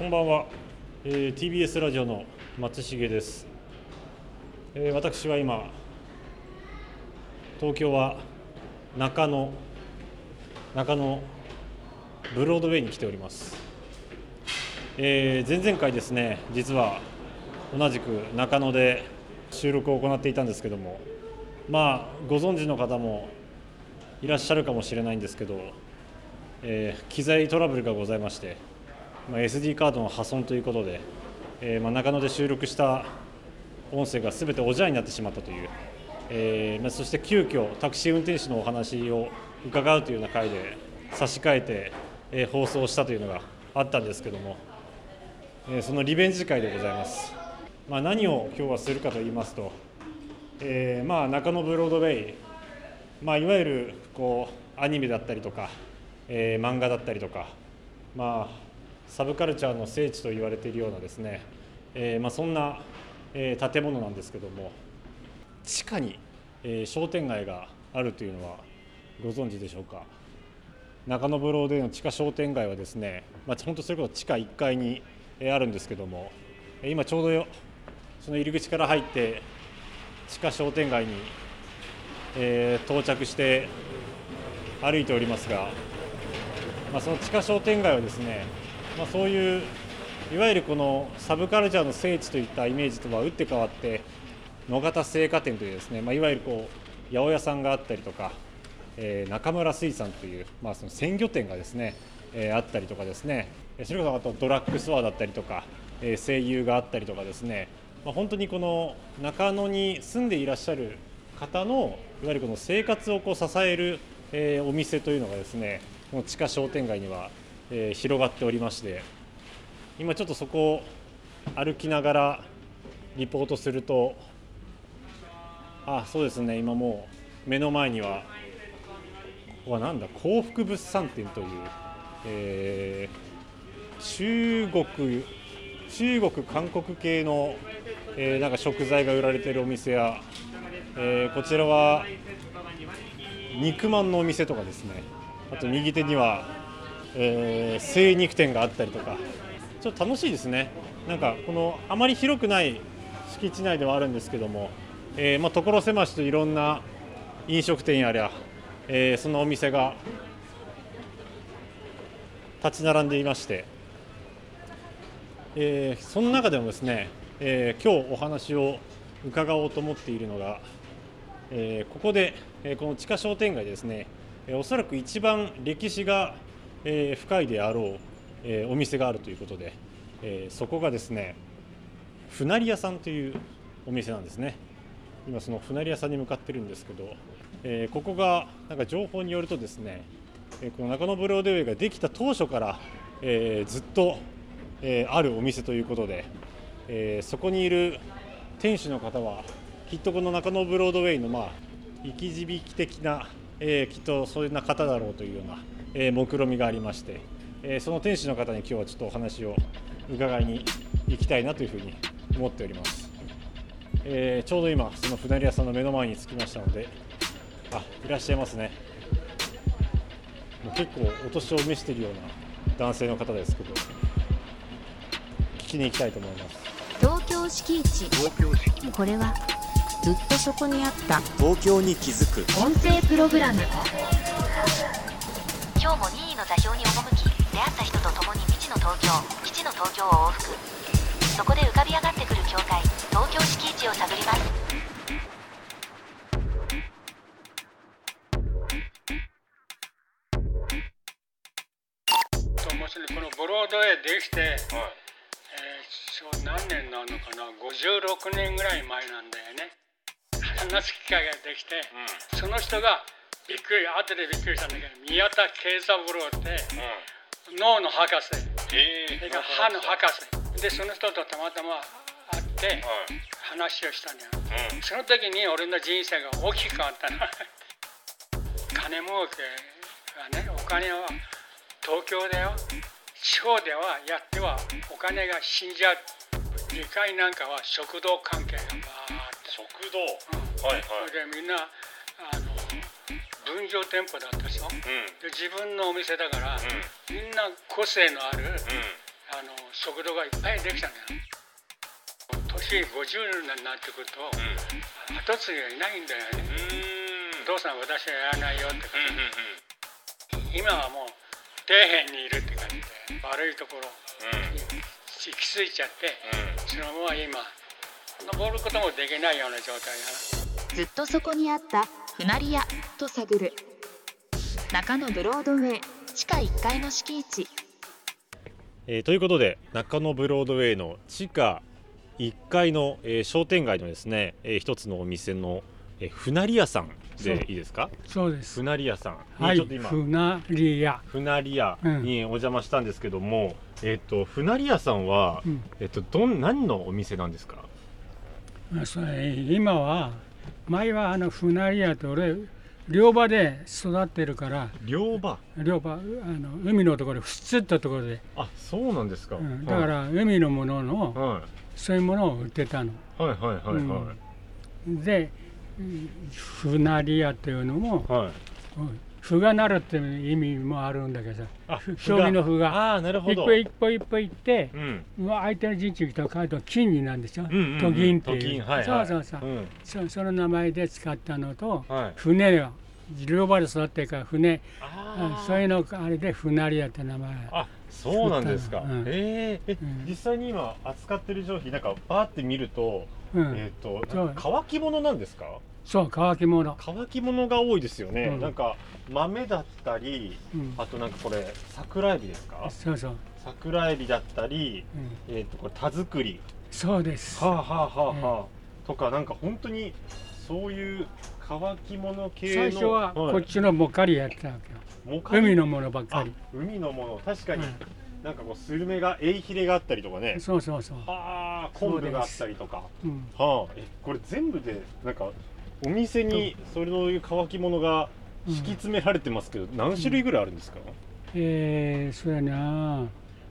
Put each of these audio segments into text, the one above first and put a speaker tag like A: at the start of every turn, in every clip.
A: こんばんは、えー TBS ラジオの松重です、えー私は今東京は中野中野ブロードウェイに来ております、えー前々回ですね実は同じく中野で収録を行っていたんですけどもまあご存知の方もいらっしゃるかもしれないんですけど、えー機材トラブルがございましてまあ、SD カードの破損ということで、えーまあ、中野で収録した音声がすべておじゃになってしまったという、えーまあ、そして急遽タクシー運転手のお話を伺うというような回で差し替えて、えー放送したというのがあったんですけども、えーそのリベンジ会でございます、まあ、何を今日はするかと言いますと、えーまあ、中野ブロードウェイ、まあ、いわゆるこうアニメだったりとか、えー漫画だったりとか、まあ、サブカルチャーの聖地と言われているようなですね、えーまあ、そんな、えー建物なんですけども地下に、えー商店街があるというのはご存知でしょうか？中野ブロードウェイの地下商店街はですね、まあ、本当それこそ地下1階にえーあるんですけども今ちょうどよその入り口から入って地下商店街に、えー到着して歩いておりますが、まあ、その地下商店街はですね、まあ、そういういわゆるこのサブカルチャーの聖地といったイメージとは打って変わって野方製菓店というですね、まあ、いわゆるこう八百屋さんがあったりとか、えー中村水産という、まあ、その鮮魚店がですね、えーあったりとかですねそれこそあとドラッグストアだったりとか、えー声優があったりとかですね、まあ、本当にこの中野に住んでいらっしゃる方のいわゆるこの生活をこう支える、えお店というのがですねこの地下商店街には、えー広がっておりまして今ちょっとそこを歩きながらリポートするとあそうですね今もう目の前にはここはなんだ幸福物産展という、えー中国中国韓国系の、えーなんか食材が売られているお店や、えーこちらは肉まんのお店とかですね。あと右手には、えー精肉店があったりとか。ちょっと楽しいですね。なんかこのあまり広くない敷地内ではあるんですけども、えーまあ、所狭しといろんな飲食店やら、えーそのお店が立ち並んでいまして、えーその中でもですね、えー今日お話を伺おうと思っているのが、えーここで、えーこの地下商店街ですね、えーおそらく一番歴史が、えー深いであろう、えーお店があるということで、えーそこがですね船り屋さんというお店なんですね。今その船り屋さんに向かってるんですけど、えここがなんか情報によるとですね、えこの中野ブロードウェイができた当初から、えずっと、えあるお店ということで、えそこにいる店主の方はきっとこの中野ブロードウェイのまあ生き字引的な、えきっとそういうな方だろうというような、えー目論みがありまして、えーその店主の方に今日はちょっとお話を伺いに行きたいなというふうに思っております。えーちょうど今その船り屋さんの目の前に着きましたのであいらっしゃいますね。もう結構お年を召しているような男性の方ですけど聞きに行きたいと思います。
B: 東京敷地これはずっとそこにあった。
C: 東京に気づく。
B: 音声プログラム
D: 今日も任意の座標に赴き出会った人と共に未知の東京基地の東京を往復そこで浮かび上がってくる境界東京敷地を探ります
E: 面白いこのブロードウェイできて、えー何年なのかな56年ぐらい前なんだよね話す機会ができて、その人がびっくり後でびっくりしたんだけど宮田慶三郎って、脳の博士。それから歯の博士。でその人とたまたま会って話をしたのよ、その時に俺の人生が大きく変わったな。金儲けがねお金は東京でよ。地方ではやってはお金が死んじゃう。理解なんかは食堂関係がバーって
A: 食堂。
E: うん。
A: はいはい。
E: それでみんな分譲店舗だったでしょ、
A: うん。
E: で自分のお店だから、
A: う
E: みんな個性のある、
A: うん。
E: ああの速度がいっぱいできたんだよ。年50になってくると、後継ぎがいないんだよね、お父さん私はやらないよってことで、今はもう底辺にいるって感じで悪いところに行き着いちゃって、そのまま今登ることもできないような状態だな。
C: ずっとそこにあった船屋と探る。中野ブロードウェイ地下1階の敷地。
F: えーということで中野ブロードウェイの地下1階の、えー商店街のですね、えー一つのお店の、えー、船り屋さんでいいですか？
E: そうです。
F: 船り屋さん。に
E: はい。
F: ちょっと今、
E: 船り屋。
F: 船り屋。にお邪魔したんですけども、えっ、と船り屋さんは、
E: うん。
F: えっ、とどん何のお店なんですか？
E: まあそれ今は前はあの船り屋と俺漁場で育ってるから
F: 漁場？
E: 漁場あの海のところふつったところで、
F: あそうなんですか、
E: うんだから海のものの
F: は
E: そういうものを売ってたの。
F: い、はいはいはいはい。
E: でうん。船り屋っていうのも
F: はい。
E: うん歩がなるっていう意味もあるんだけどさ。将棋の歩が。
F: ああなるほど。
E: 一歩一歩一歩行って
F: うん。
E: 相手の陣地に来たら帰ると金になるんでしょ、
F: うんうんうん。
E: 都銀っていう、
F: はいはい。
E: そうそうそう、
F: うん。
E: そその名前で使ったのと、
F: はい。
E: 船は両場で育ってるから船。そういうのあれで船り屋って名前。
F: あそうなんですか、
E: うん。
F: えー。え、
E: うん。
F: 実際に今扱ってる商品なんかバーって見ると、
E: うん、
F: えっ、と
E: そう
F: なんか乾き物なんですか？
E: そう乾き物、
F: 乾き物が多いですよね、
E: うん。
F: なんか豆だったり
E: うん、
F: あとなんかこれ桜エビですか？
E: そうそう、
F: 桜エビだったり
E: うん、
F: えっ、とこれ田作り。
E: そうです。
F: はあはあはあはあ、とかなんか本当にそういう乾き物系の
E: 最初はこっちのもかりやってたわけよ、海のものばっか
F: あ
E: り、
F: 海のもの。確かに、
E: うん
F: なんかこうスルメがエイヒレがあったりとかね。
E: そうそうそう、
F: はあ昆布があったりとか。
E: うん、
F: はあ。えこれ全部でなんかお店にそれのいう乾き物が敷き詰められてますけど、何種類ぐらいあるんですか、
E: えー、そうやな。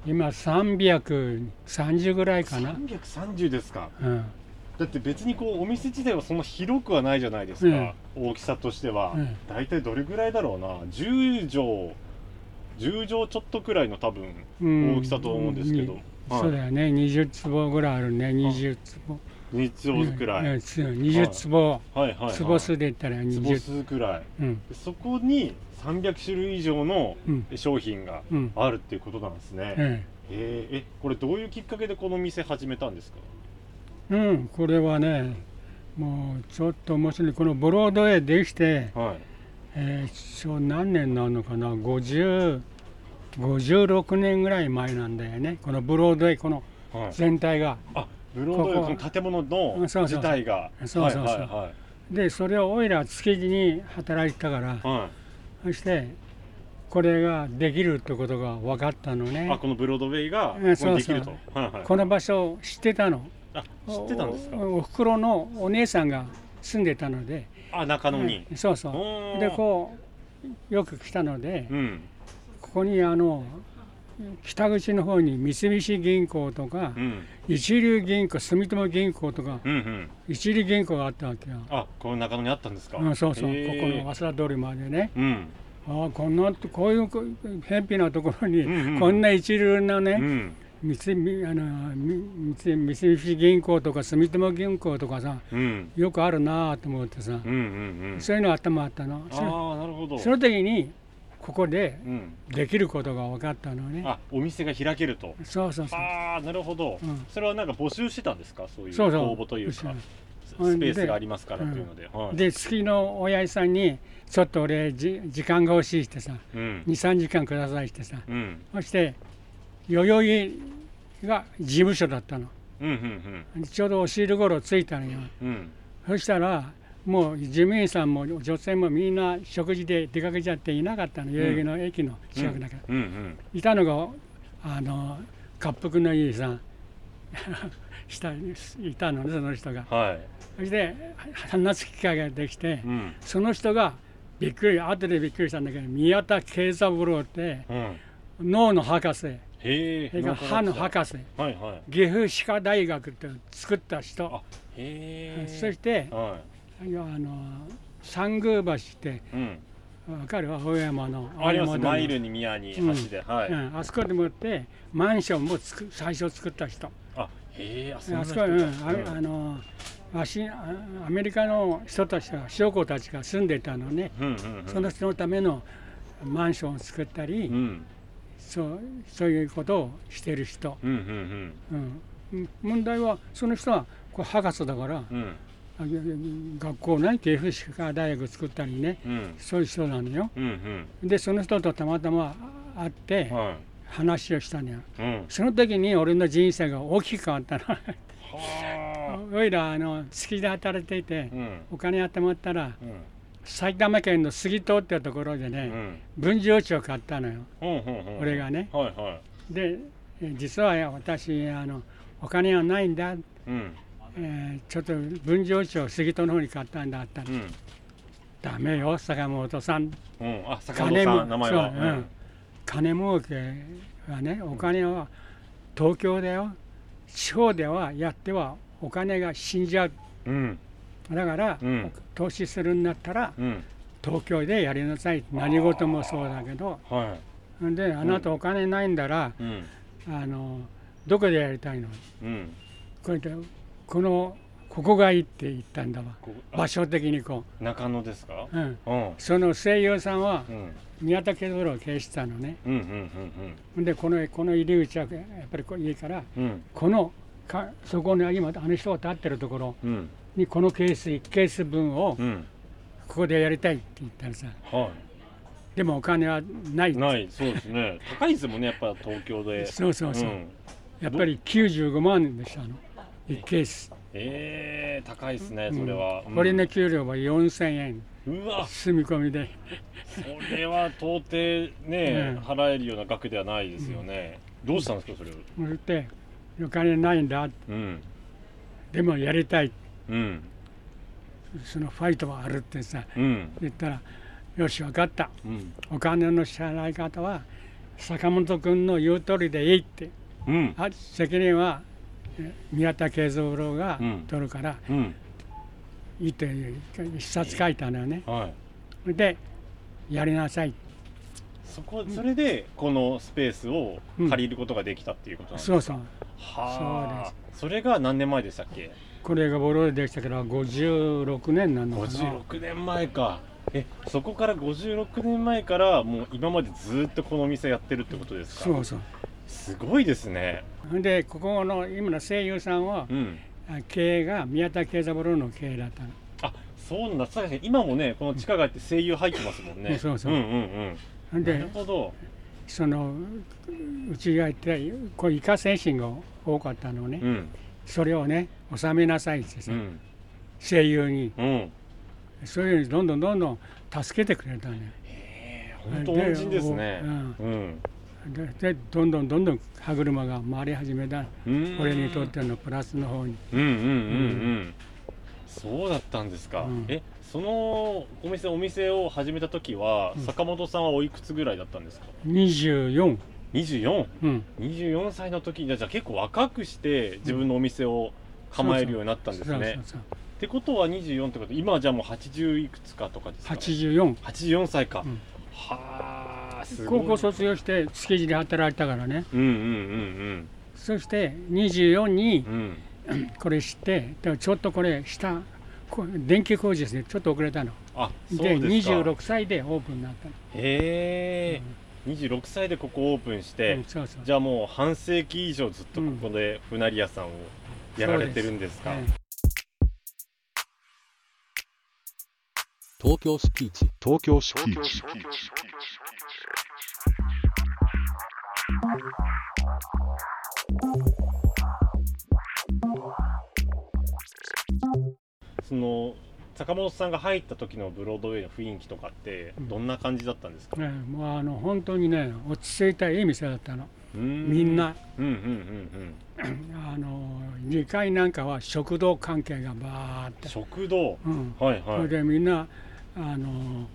E: 今330ぐらいかな、
F: 330ですか。
E: うん。
F: だって別にこうお店自体はそんな広くはないじゃないですか、大きさとしては、
E: うん。
F: 大体どれぐらいだろうな。10畳10畳ちょっとくらいの多分
E: うん。
F: 大きさと思うんですけど、
E: に
F: はい。
E: そうだよね。20坪ぐらいあるね。20坪。
F: 2坪くらい、
E: うん。うんそう。20坪、
F: はい。はい、はい、
E: 坪数で言ったら
F: 坪
E: 20
F: 数くらい。そこに300種類以上の
E: うん。
F: 商品が
E: うん
F: あるっていうことなんですね、
E: え
F: えー。えこれどういうきっかけでこの店始めたんですか？
E: えうん。これはねもうちょっと面白い。このブロードウェイできて、
F: はい
E: えー、何年なのかな？50 56年ぐらい前なんだよね。このブロードウェイこの
F: はい。
E: 全体が。
F: あブロードウェイの建物の自体が。
E: そうそうそう。
F: はいはい
E: でそれをオイラ築地に働いてたから。
F: はい、はい
E: そしてこれができるってことが分かったのね。
F: あこのブロードウェイができると。
E: この場所を知ってたの。
F: あ知ってたんですか？
E: おおふくろのお姉さんが住んでたので
F: あ中野に。
E: うんそうそう。でこうよく来たので
F: うん。
E: ここにあの北口の方に三菱銀行とか
F: うん。
E: 一流銀行住友銀行とか
F: うんうん。
E: 一流銀行があったわけよ、
F: あこの中野にあったんですか？
E: うん、そうそう。ここの早稲田通りまでね。
F: うん。
E: ああこんなこういうこ偏僻なところに
F: うんうん。
E: こんな一流なね、
F: うん
E: 三菱あのみ三三菱銀行とか住友銀行とかさ
F: うん。
E: よくあるなと思ってさ、
F: うんうんうん。
E: そういうの頭あったの。そ
F: ああなるほど。
E: その時にここで
F: うん。
E: できることが分かったのね。
F: あお店が開けると。
E: そうそうそう。
F: ああなるほど、
E: うん。
F: それはなんか募集してたんですか？そういう応募というか。
E: 募
F: ス
E: うん
F: ペースがありますからというので、はい。
E: で月の親父さんにちょっと俺じ時間が欲しいってさ
F: うん。
E: 23時間くださいってさ
F: うん。
E: そして代々木が事務所だったの。
F: うんうん
E: ちょうどお昼頃着いたのよ。そしたらもう事務員さんも女性もみんな食事で出かけちゃっていなかったの。代々木の駅の近くだから、いたのがあの滑腹のいいさ下に いたのねその人が。
F: はい。
E: そして話す機会ができて
F: うん。
E: その人がびっくり後でびっくりしたんだけど宮田慶三郎って
F: うん。
E: 脳の博士それから歯の博士。
F: はいはい。
E: 岐阜歯科大学って作った人。そして
F: は
E: あの三宮橋って
F: いうん。
E: わかる青山の
F: あります。マイルに宮に橋で、はい、
E: うん、あそこでもってマンションもつく最初作った人。
F: あへえあそ
E: こ、うん、ああのわしあアメリカの人たちが将校たちが住んでたのね、
F: うんうんうん。
E: その人のためのマンションを作ったり、
F: うん
E: そうそういうことをしてる人、
F: うんうん
E: うん、問題はその人はこれ博士だから
F: うん。うん
E: あ学校ね慶應歯科大学作ったりね
F: うん。
E: そういう人なのよ。
F: うん
E: でその人とたまたま会って話をしたのよ。
F: うん。
E: その時に俺の人生が大きく変わったの
F: は
E: おいらあの好きで働いていて
F: あうん。
E: お金集まったら
F: うん
E: 埼玉県の杉戸っていうところでね
F: うん。
E: 分譲地を買ったのよ。俺がね。
F: はいは
E: でえ実は私あのお金はないんだ、
F: いうん。
E: えーちょっと分譲地を杉戸の方に買ったんだったら
F: うん。
E: ダメよ坂本さん。
F: うん。あ坂本さん名前は。
E: そううん。金儲けはねお金は東京でよ。地方ではやってはお金が死んじゃう。
F: うん
E: だから、
F: うん。
E: 投資するんだったら
F: うん。
E: 東京でやりなさい。何事もそうだけど。
F: は
E: んであなたお金ないんだら、
F: いうん。
E: あのどこでやりたいの？
F: うん。
E: こうやってこのここがいいって言ったんだわ。場所的にこ
F: 中野ですか？
E: う、うん、
F: うん。
E: その声優さんは
F: うん。
E: 宮田慶三郎を経営してたのね。
F: うんうんうん
E: でこのこの入り口はやっぱりこういいから
F: うん。うん
E: このかそこに今あの人が立ってるところ
F: うん
E: にこのケース1ケース分を
F: うん。
E: ここでやりたいって言ったらさ
F: は
E: でもお金はない。
F: いない。そうですね。高いですもんねやっぱ東京で。
E: そうそうそう、
F: ん。
E: やっぱり95万でしたの1ケース、
F: えー、高いですねそれは、うん。
E: 俺の給料は4000円。
F: うわ。
E: 住み込みで。
F: それは到底ね、
E: うん。
F: 払えるような額ではないですよね、どうしたんですかそれを。
E: 言ってお金ないんだ。
F: うん。
E: でもやりたい
F: うん。
E: そのファイトはあるってさ
F: うん。
E: 言ったらよし分かった。
F: うん。
E: お金の支払い方は坂本君の言う通りでいいって。
F: うん。
E: あ責任はえ宮田慶三郎が
F: うん
E: 取るから
F: うん。
E: いいって一冊書いたのよね。
F: はい。
E: でやりなさい。
F: そこそれでこのスペースを借りることができたっていうことなんですか、
E: そうそう。
F: はあ。それが何年前でしたっけ？
E: これがボロでできたから56年なのかな。
F: 56年前か。えそこから56年前からもう今までずっとこのお店やってるってことですか？
E: そうそう。
F: すごいですね。
E: でここの今の声優さんは
F: うん。
E: あ経営が宮田慶三郎の経営だったの。
F: あそうなんだ。今もねこの地下街って声優入ってますもんね。
E: そうそう。
F: うんうんうん。
E: ほん
F: なる
E: で
F: ほど。
E: そのうちが言ってこうイカ精神が多かったのね、
F: うん
E: それをね収めなさいってさ、
F: うん。
E: 声優に。
F: うん。
E: そういうのどんどんどんどん助けてくれたのよ。
F: 本当恩人ですね。
E: うん。
F: うん。
E: ででどんどんどんどん歯車が回り始めた。
F: うん。
E: 俺にとってのプラスの方に。
F: うんうんうんうん。そうだったんですか、
E: うん。
F: えそのお店お店を始めた時は、
E: うん。
F: 坂本さんはおいくつぐらいだったんですか
E: ？24
F: 2424
E: うん。
F: 歳の時にじゃあ結構若くして自分のお店を構えるようになったんですね、ってことは24ってこと今はじゃあもう80いくつかとかですか
E: ？84
F: 84歳か、
E: うん。
F: はあすごい。
E: 高校卒業して築地で働いたからね。
F: うんうんうん
E: そして24に
F: うんうん。
E: これ知ってでもちょっとこれ下こ電気工事ですね。ちょっと遅れたの。
F: あそう
E: で
F: ですか。
E: 26歳でオープンになったの、
F: へえ、26歳でここオープンして、
E: うんそうそう。
F: じゃあもう半世紀以上ずっとここで船リ屋さんをやられてるんですか、
E: え
G: 東京スピーチ
H: 東京スピーチ。
F: その坂本さんが入った時のブロードウェイの雰囲気とかって
E: うん。
F: どんな感じだったんですか、
E: えねもうあの本当にね落ち着いたいい店だったの。
F: み
E: みんな。
F: うんうんうん
E: あの2階なんかは食堂関係がバーっ
F: うん
E: て、
F: 食堂？
E: うん、それ
F: はい。はい
E: でみんなあの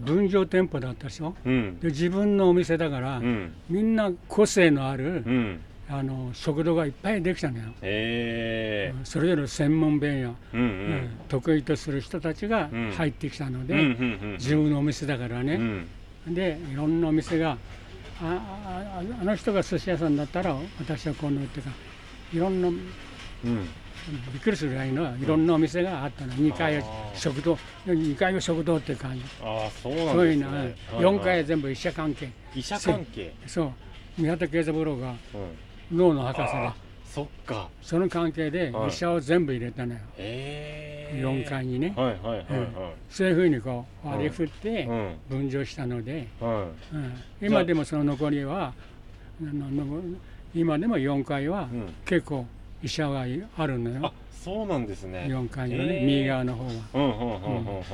E: 分譲店舗だったでしょ？
F: うん。
E: で自分のお店だから、
F: うん。
E: みんな個性のある、
F: うん
E: ああの食堂がいっぱいできたのよ、
F: へえ。
E: それぞれ専門弁や、
F: うんう
E: うん
F: ん
E: 得意とする人たちが
F: うん。
E: 入ってきたので、
F: うんうんうん
E: 自分のお店だから
F: う
E: ね、
F: ん。
E: でいろんなお店がああああの人が寿司屋さんだったら私はこのっていうかいろんな
F: うん。
E: びっくりするぐらいのいろんなお店があったの。2階は
F: あー。
E: 食堂。2階は食堂っていう感じ。
F: ああそうなん
E: そういうの、
F: はい
E: 4
F: はい。
E: 階は全部医者関係。
F: 医者関係。
E: そう。宮田慶三郎が
F: うん
E: 脳の博士で
F: あーそっか。
E: その関係で
F: はい。
E: 医者を全部入れたのよ、
F: へえ
E: 4階にね、
F: はいはいはいはい。
E: そういうふうにこう割り振って
F: うん。
E: 分譲したので、
F: は
E: うん。今でもその残りは今でも4階は結構医者がいあるのよ。
F: あそうなんですね。
E: 4階のね右側の方は。
F: うんうんうんうん。うん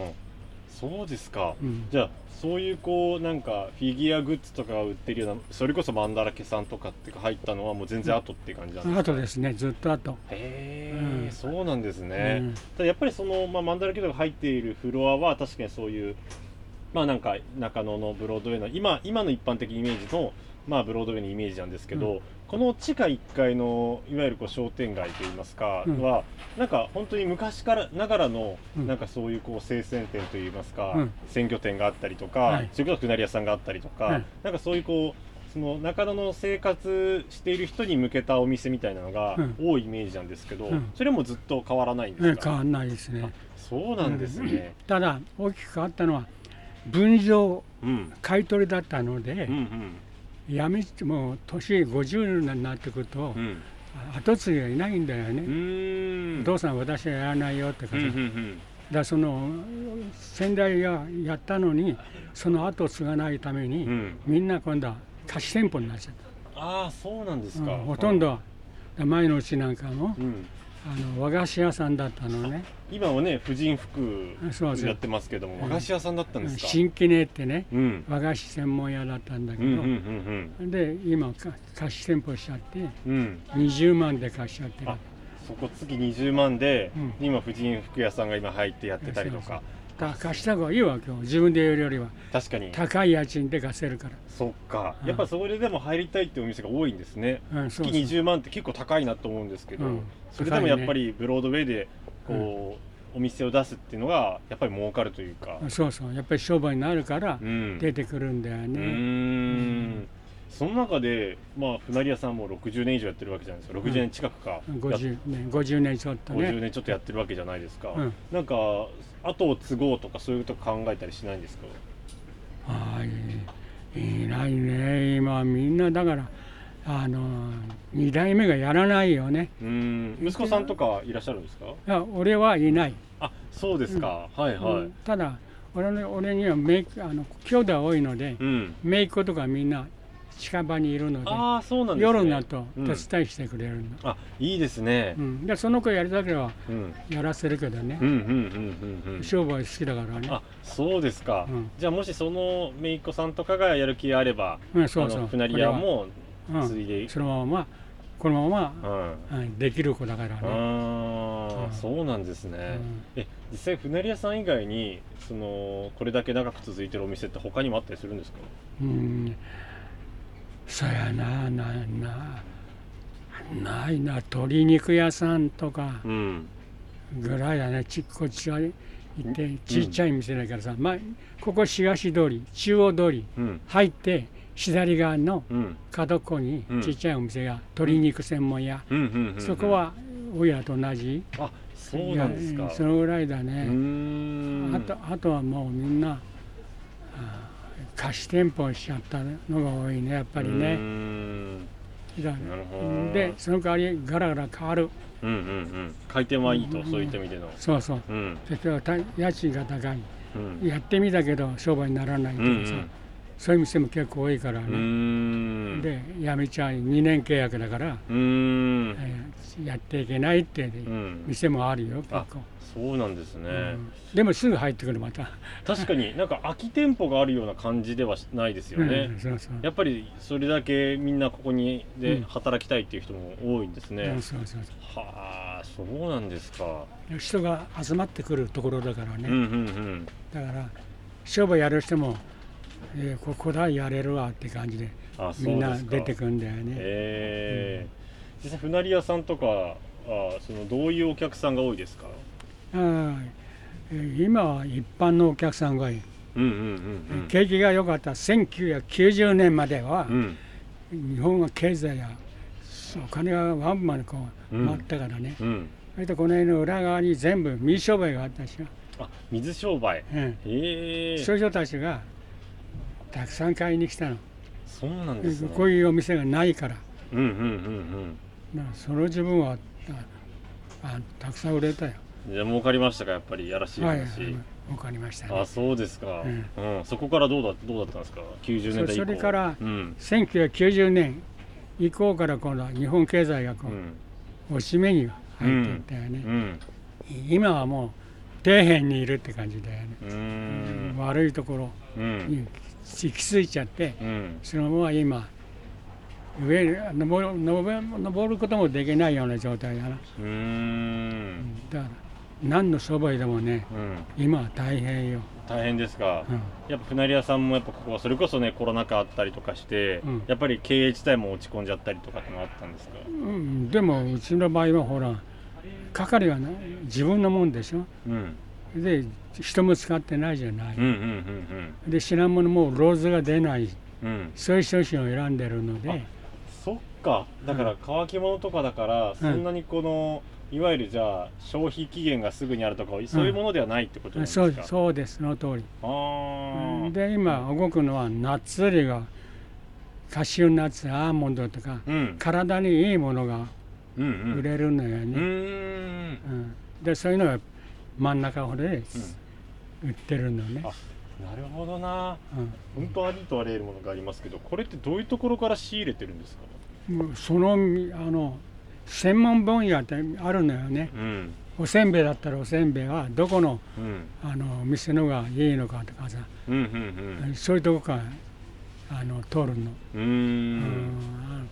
F: そうですか。
E: うん。
F: じゃあそういうこうなんかフィギュアグッズとかが売ってるようなそれこそマンダラケさんとかって入ったのはもう全然後っていう感じなんですか？
E: あとですね。ずっとあと。
F: へえ、
E: うん。
F: そうなんです
E: う
F: ね、
E: ん。
F: ただやっぱりその、まあ、マンダラケとか入っているフロアは確かにそういうまあなんか中野のブロードウェイの今今の一般的イメージのまあブロードウェイのイメージなんですけど、
E: う
F: この地下1階のいわゆるこう商店街といいますか、
E: うん。
F: はなんか本当に昔からながらの
E: うん。
F: なんかそういうこう生鮮店といいますか、
E: うん。
F: 鮮魚店があったりとか、
E: はい。
F: それこそくなり屋さんがあったりとか、
E: はい。
F: なんかそういうこうその中野の生活している人に向けたお店みたいなのが
E: うん。
F: 多いイメージなんですけど、
E: うん。
F: それもずっと変わらないんで
E: ね
F: すか、
E: 変わんないですね。
F: そうなんですね、
E: ただ大きく変わったのは分譲
F: うん、
E: 買い取りだったので
F: うんうん
E: やめもう年50になってくると
F: うん。
E: 後継ぎがいないんだよ
F: う
E: ね。お父さん私はやらないよって
F: うん
E: 感じ。だか
F: うんうん。
E: らその先代がやったのにその後継がないために、
F: うん。
E: みんな今度は貸し店舗になっちゃっ
F: ああそうなんです
E: た、
F: か、
E: うんほとんど前のうちなんかも。
F: うん、
E: あの和菓子屋さんだったのね。
F: 今はね婦人服
E: そうそう。
F: やってますけども。
E: うん。
F: 和菓子屋さんだったんですか、
E: 新規ねってね
F: うん。
E: 和菓子専門屋だったんだけど、
F: うんうんうん
E: で今か貸し店舗しちゃって
F: うん。うん
E: 20万で貸しちゃってる。
F: あそこ月20万で、
E: うん。
F: 今婦人服屋さんが今入ってやってたりとか。
E: だから貸した方がいいわけよ自分でやるよりは。
F: 確かに。
E: 高い家賃で貸せるか
F: そっか。
E: うん。
F: やっぱそれでも入りたいってお店が多いんですね。
E: ら、うん、
F: 月
E: そう。
F: 20万って結構高いなと思うんですけど、
E: うん。
F: それでもやっぱりブロードウェイでこう、お店を出すっていうのがやっぱり儲かるというか、
E: そうそう。やっぱり商売になるから
F: うん。
E: 出てくるんだよね、
F: んその中でまあ船り屋さんも60年以上やってるわけじゃないですか。60年近くか、やっ
E: 50年。50年ちょっと
F: 50
E: ね
F: 年ちょっとやってるわけじゃないですか、
E: うん。
F: なんか後を継ごうとかそういうこと考えたりしないんですか？
E: ああいいいないね。今はみんなだからあの2代目がやらないよね。
F: うーん。息子さんとかいらっしゃるんですか？
E: いや俺はいない、
F: あそうですか、はいはい、
E: うん。ただ俺の俺にはめいあの兄弟多いので
F: うん。
E: 姪っ子とかみんな近場にいるので
F: ああそうなんですね。
E: 夜になると
F: うん。
E: 手伝いしてくれるの、
F: あいいですね。
E: うん。でその子やりたければ
F: うん。
E: やらせるけどね。
F: う、んうんうんうんうん。
E: 商売好きだからね。
F: あそうですか、
E: うん。
F: じゃあもしその姪っ子さんとかがやる気があれば
E: うんそうそう。
F: 船り屋も継いで、
E: うん、そのままこのま
F: うん。
E: ま、うん、できる子だからね、
F: あー
E: うん。
F: そうなんですね、え実際船り屋さん以外にそのこれだけ長く続いてるお店って他にもあったりするんですか？
E: うん、そやなななないな鶏肉屋さんとか
F: うん。
E: ぐらいだね。ちっこちは行ってちっちゃい店だからさ、まあ、ここ東通り中央通り
F: うん。
E: 入って左側の
F: うん。
E: 角っこに
F: うん。
E: ちっちゃいお店が鶏肉専門屋、そこは親と同じ。
F: あそうなんですか。
E: そのぐらいだね、
F: ん。
E: あとあとはもうみんなあ貸し店舗しちゃったのが多いねやっぱりね。でその代わりガラガラ変わる。
F: うんうんうん。回転はいいと、そういった意味での。
E: そうそう。
F: うん。
E: それからた家賃が高い。
F: うん。
E: やってみたけど商売にならないとかさ、
F: うんうん
E: そういう店も結構多いからね、
F: ん。
E: でやめちゃう2年契約だから、えーやっていけないって
F: うん。
E: 店もあるよ結
F: あ
E: 構、
F: そうなんですね、
E: うん。でもすぐ入ってくるまた、
F: 確かになんか空き店舗があるような感じではないですよね、
E: うんそうそう。
F: やっぱりそれだけみんなここにで
E: うん。
F: 働きたいっていう人も多いんですね、
E: うんそうそう。
F: はあそうなんですか、
E: 人が集まってくるところだからね、
F: うんうんうん。
E: だから商売やる人もえーここだやれるわって感じでみんな出てくんだよね。
F: えー。実際船り屋さんとかあそのどういうお客さんが多いですか？
E: あ今は一般のお客さんが多い、
F: うんうんうんうん。
E: 景気が良かった。1990年までは、
F: うん。
E: 日本は経済やお金がワンマンこう
F: うん。
E: 回ったからね、
F: うん。
E: それとこの辺の裏側に全部水商売があったでしょ、
F: あ水商売。
E: うん
F: へえ
E: そういう人たちがたくさん買いに来たの、
F: そうなんですね。
E: こういうお店がないから。
F: うんうんうん
E: だからその自分はああたくさん売れたよ。
F: うんじゃあ儲かりましたかやっぱりやらしい。
E: はい
F: 話、
E: わかりました
F: あ
E: ね
F: そうですか、
E: う
F: うん。そこからどうだどうだったんですか？90年代以降。
E: そそれから
F: うん。
E: 1990年以降から今度は日本経済がこ
F: う
E: うん。押し目に入っていったよね、
F: うん。
E: 今はもう底辺にいるって感じだよね、悪いところ
F: うん。
E: に行き着いちゃって
F: うん。
E: そのまま今上に登る登ることもできないような状態だな。
F: うーん。
E: だから何の商売でもね
F: うん。
E: 今は大変よ、
F: 大変ですか、
E: うん。
F: やっぱ船り屋さんもやっぱここはそれこそねコロナ禍あったりとかして、
E: うん。
F: やっぱり経営自体も落ち込んじゃったりとかってのあったんですか？
E: うん、でもうちの場合はほら係はな自分のもんでしょ。
F: うん
E: で人も使ってないじゃない、
F: うんうんうん
E: で品物もローズが出ない。
F: うん。うん
E: そういう商品を選んでるので。
F: そっか。だから乾き物とかだから、そんなにこのいわゆるじゃあ消費期限がすぐにあるとかそういうものではないってことですか、
E: そうそうです。その通り。
F: あー。
E: で今動くのはナッツ類がカシューナッツアーモンドとか
F: うん。
E: 体にいいものが
F: うんうん。
E: 売れるのよね、
F: うーん。
E: うん。でそういうのが真ん中ほどで売ってるのね。
F: あ、なるほどな。
E: うん。
F: 本当ありとあらゆるものがありますけどこれってどういうところから仕入れてるんですか？
E: もうそのみあの専門分野ってあるのよね。
F: うん。
E: おせんべいだったらおせんべいはどこの
F: うん。
E: あの店のがいいのかとかさ、
F: うんうん
E: そういうとこからあの通るの、
F: うん。う
E: ん。
F: ん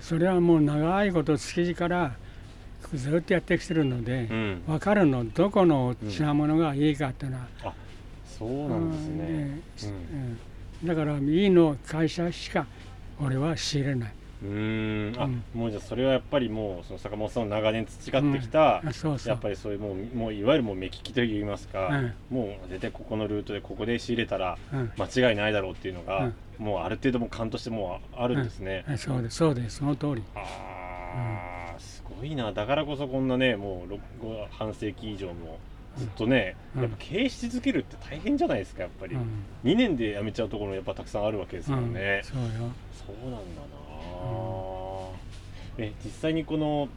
E: それはもう長いこと築地からずっとやってきてるので
F: う、ん。
E: 分かるのどこの品物がいいかっていうのは、
F: そうなんですね。
E: うん。うん。だからいいの会社しか俺は仕入れない。
F: うん。あ、
E: うん。
F: もうじゃあそれはやっぱりもうその坂本さんの長年培ってきた、
E: あそうそう。
F: やっぱりそういうもうもういわゆるもう目利きといいますか、
E: うん。
F: もう絶対ここのルートでここで仕入れたら
E: うん。
F: 間違いないだろうっていうのが、もうある程度もう勘としてもうあるんですね、
E: あそうですそうです。その通り。
F: あーすごいな。だからこそこんなねもう半世紀以上もずっとね、
E: うん。
F: やっぱ経営し続けるって大変じゃないですかやっぱり、
E: うん。
F: 2年で辞めちゃうところもやっぱたくさんあるわけです
E: うん。
F: よね、
E: そうよ。
F: そうなんだな、え実際にこの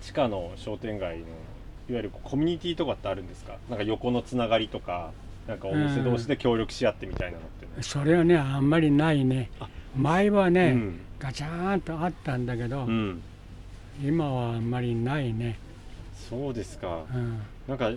F: 地下の商店街のいわゆるコミュニティとかってあるんですか？なんか横のつながりとかなんかお店同士で協力し合ってみたいなのって、
E: それはねあんまりないね。
F: あ
E: 前はね、
F: うん。
E: ガチャーンとあったんだけど、
F: うん、
E: 今はあんまりないね、
F: そうですか。
E: うん。
F: なんかや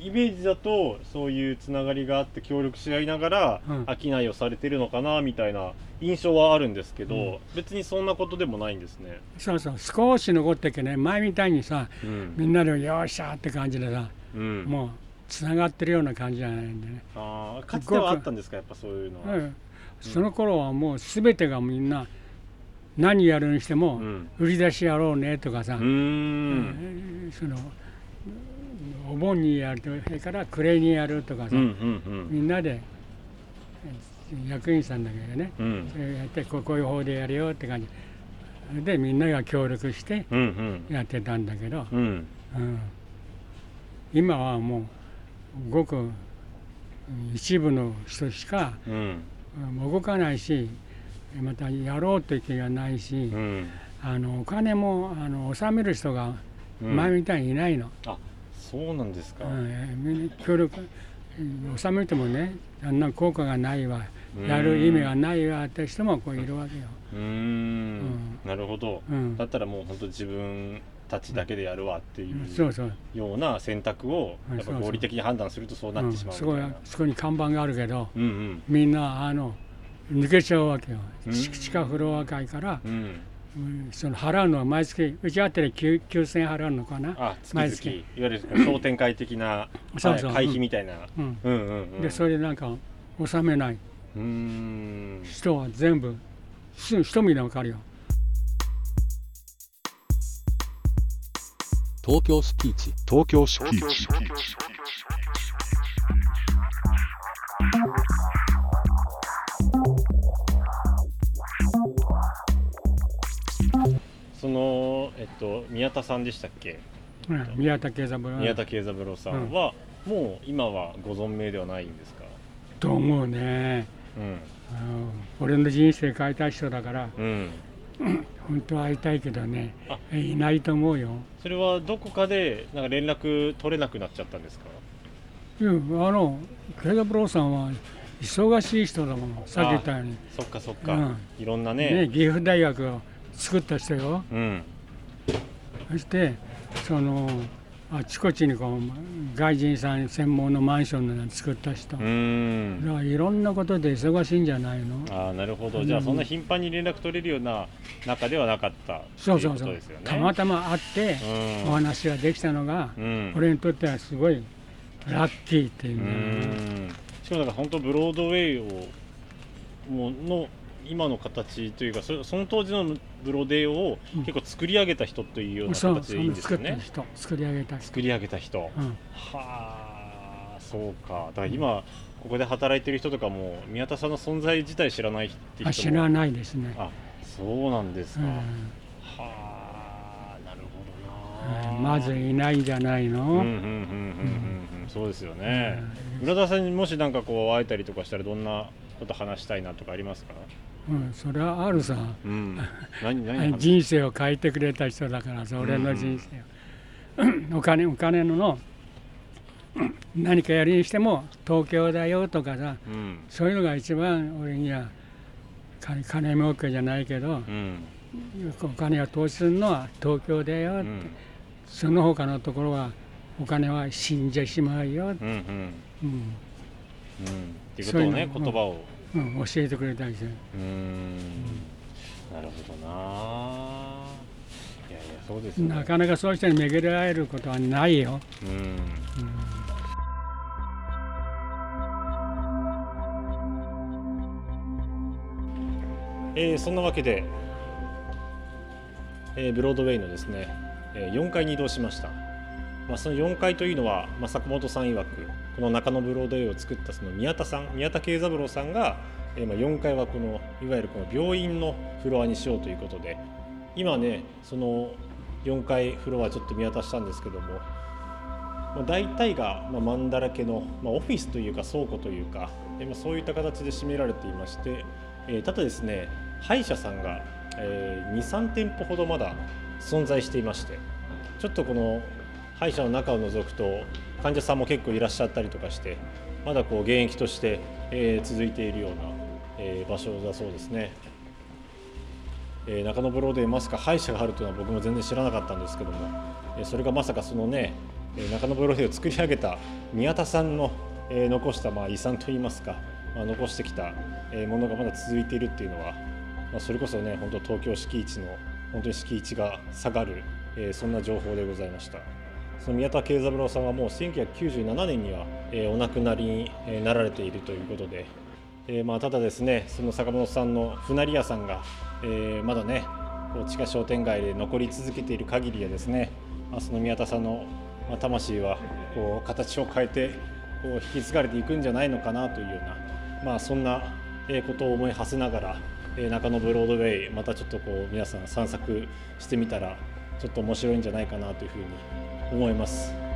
F: イメージだとそういうつながりがあって協力し合いながら
E: うん。
F: 商いをされてるのかなみたいな印象はあるんですけど、
E: うん。
F: 別にそんなことでもないんですね。
E: そうそう。少し残ってけね前みたいにさ
F: うん。
E: みんなでよっしゃーって感じでさ、
F: うん、
E: もうつながってるような感じじゃないんでね、
F: あーかつてはあったんですかやっぱそういうのは。
E: うん、その頃はもう全てがみんな何やるにしても、
F: うん。
E: 売り出しやろうねとかさ、
F: うーん。
E: うん。そのお盆にやるとそれから暮れにやるとかさ、みんなでえ役員さんだけでね、
F: うん。
E: やってこういう方でやるよって感じ。でみんなが協力して
F: うん
E: やってたんだけど、
F: うん。うん。
E: うん、今はもうごくうん一部の人しか動かないしまたやろうという気がないし、
F: うん。
E: あのお金もあの納める人が
F: うん。
E: 前みたいにいないの、
F: あそうなんですか。
E: うんみんな協力うん納めてもねあんな効果がないわ。
F: うん。
E: やる意味がないわって人もこういるわけよ。
F: うーん。なるほど、
E: うん。
F: だったらもう本当自分たちだけでやるわっていう
E: そうそう。
F: ような選択をやっぱ合理的に判断するとそうなってしまう
E: そこに看板があるけど
F: うんうん。
E: みんなあの抜けちゃうわけよ。
F: うん。
E: 地地下フロア会から、
F: うん。
E: うんその払うのは毎月うちあったら9 9000円払うのかな？
F: あ月々。
E: 毎月。
F: いわゆる商店会的な
E: そうそう。
F: はい会費みたいな、
E: うん。
F: うんうんうん。
E: でそれでなんか納めない。
A: うん。
E: 人は全部一一目でわかるよ。
G: 東京スキー地
H: 東京スキー地
A: そのえっと宮田さんでしたっけ？
E: うん宮田慶三郎。
A: 宮田慶三郎さんは、もう今はご存命ではないんですか？
E: と思うね、
A: うん。
E: うん。俺の人生変えた人だから。
A: うん。
E: 本当は会いたいけどね。
A: あ。
E: いないと思うよ。
A: それはどこかでなんか連絡取れなくなっちゃったんですか？
E: いやあの慶三郎さんは忙しい人だもんさっき言ったように。
A: そっかそっか、
E: うん。
A: いろんな
E: ね。
A: ね
E: 岐阜大学を作った人よ。
A: うん。
E: そしてそのあちこちにこう外人さん専門のマンションの作った人、
A: う
E: だ
A: ん
E: いろんなことで忙しいんじゃないの。
A: ああなるほど。
E: うん
A: じゃあそんな頻繁に連絡取れるような仲ではなかったっていうこ
E: そうそうそうたまたま会って
A: うん。
E: お話ができたのが、
A: うん。
E: 俺にとってはすごいラッキーっていう
A: う
E: ね
A: ん。しかもなんか本当ブロードウェイをもうの今の形というかそその当時のブロードウェイを
E: うん。
A: 結構作り上げた人というような形でいいんですよね。
E: った人作り上げた人、
A: 作り上げた人。は
E: うん、
A: あそうか。だから今ここで働いてる人とかも宮田さんの存在自体知らないっていう人
E: 知らないですね、
A: あそうなんですか。
E: うん。
A: はあなるほどな。
E: まずいないんじゃないの、
A: うんうんうんうんうん。うんそうですよね。村田さんにもしなんかこう会えたりとかしたらどんなこと話したいなとかありますか？
E: うん、それはあるさ。
A: うん。何何
E: 人生を変えてくれた人だからそれの人生を、お金お金ののうん。何かやるにしても東京だよとかさ
A: うん。
E: そういうのが一番俺には金金儲けじゃないけど
A: うん。
E: お金を投資するのは東京だよ、
A: うん。
E: その他のところはお金は死んじゃしまうよ、
A: うんうん。
E: うん。
A: うん。っていうことを
E: そういうの
A: ね言葉を
E: うん、教えてくれたりする。
A: うん。なるほどな。いやいやそうですね。
E: なかなかそういう人に巡り会えることはないよ。
A: うん。えーそんなわけで、えーブロードウェイのですね、えー4階に移動しました、まあ、その4階というのは、まあ、坂本さん曰くこの中野ブロードウェイを作ったその宮田さん宮田慶三郎さんが、えーまあ4階はこのいわゆるこの病院のフロアにしようということで今ねその4階フロアちょっと見渡したんですけどもまあ、大体が、まあ、マンだらけの、まあ、オフィスというか倉庫というか、えまあ、そういった形で占められていまして、えーただですね歯医者さんが、えー、23店舗ほどまだ存在していましてちょっとこの歯医者の中を覗くと患者さんも結構いらっしゃったりとかしてまだこう現役として、えー続いているような、えー場所だそうですね。えー中野ブロードウェイまさか歯医者があるというのは僕も全然知らなかったんですけども、えそれがまさかそのねえ中野ブロードを作り上げた宮田さんの、え残したまあ遺産といいますか、まあ、残してきたえものがまだ続いているっていうのは、まあ、それこそね本当東京敷地の本当に敷地が下がる、えそんな情報でございました。その宮田慶三郎さんはもう1997年には、お亡くなりになられているということで、えーまあ、ただですねその坂本さんの船り屋さんが、えーまだね地下商店街で残り続けている限りはですね、まあ、その宮田さんの、魂はこう形を変えてこう引き継がれていくんじゃないのかなというような、まあ、そんなことを思い馳せながら、中野ブロードウェイまたちょっとこう皆さん散策してみたらちょっと面白いんじゃないかなというふうに思います。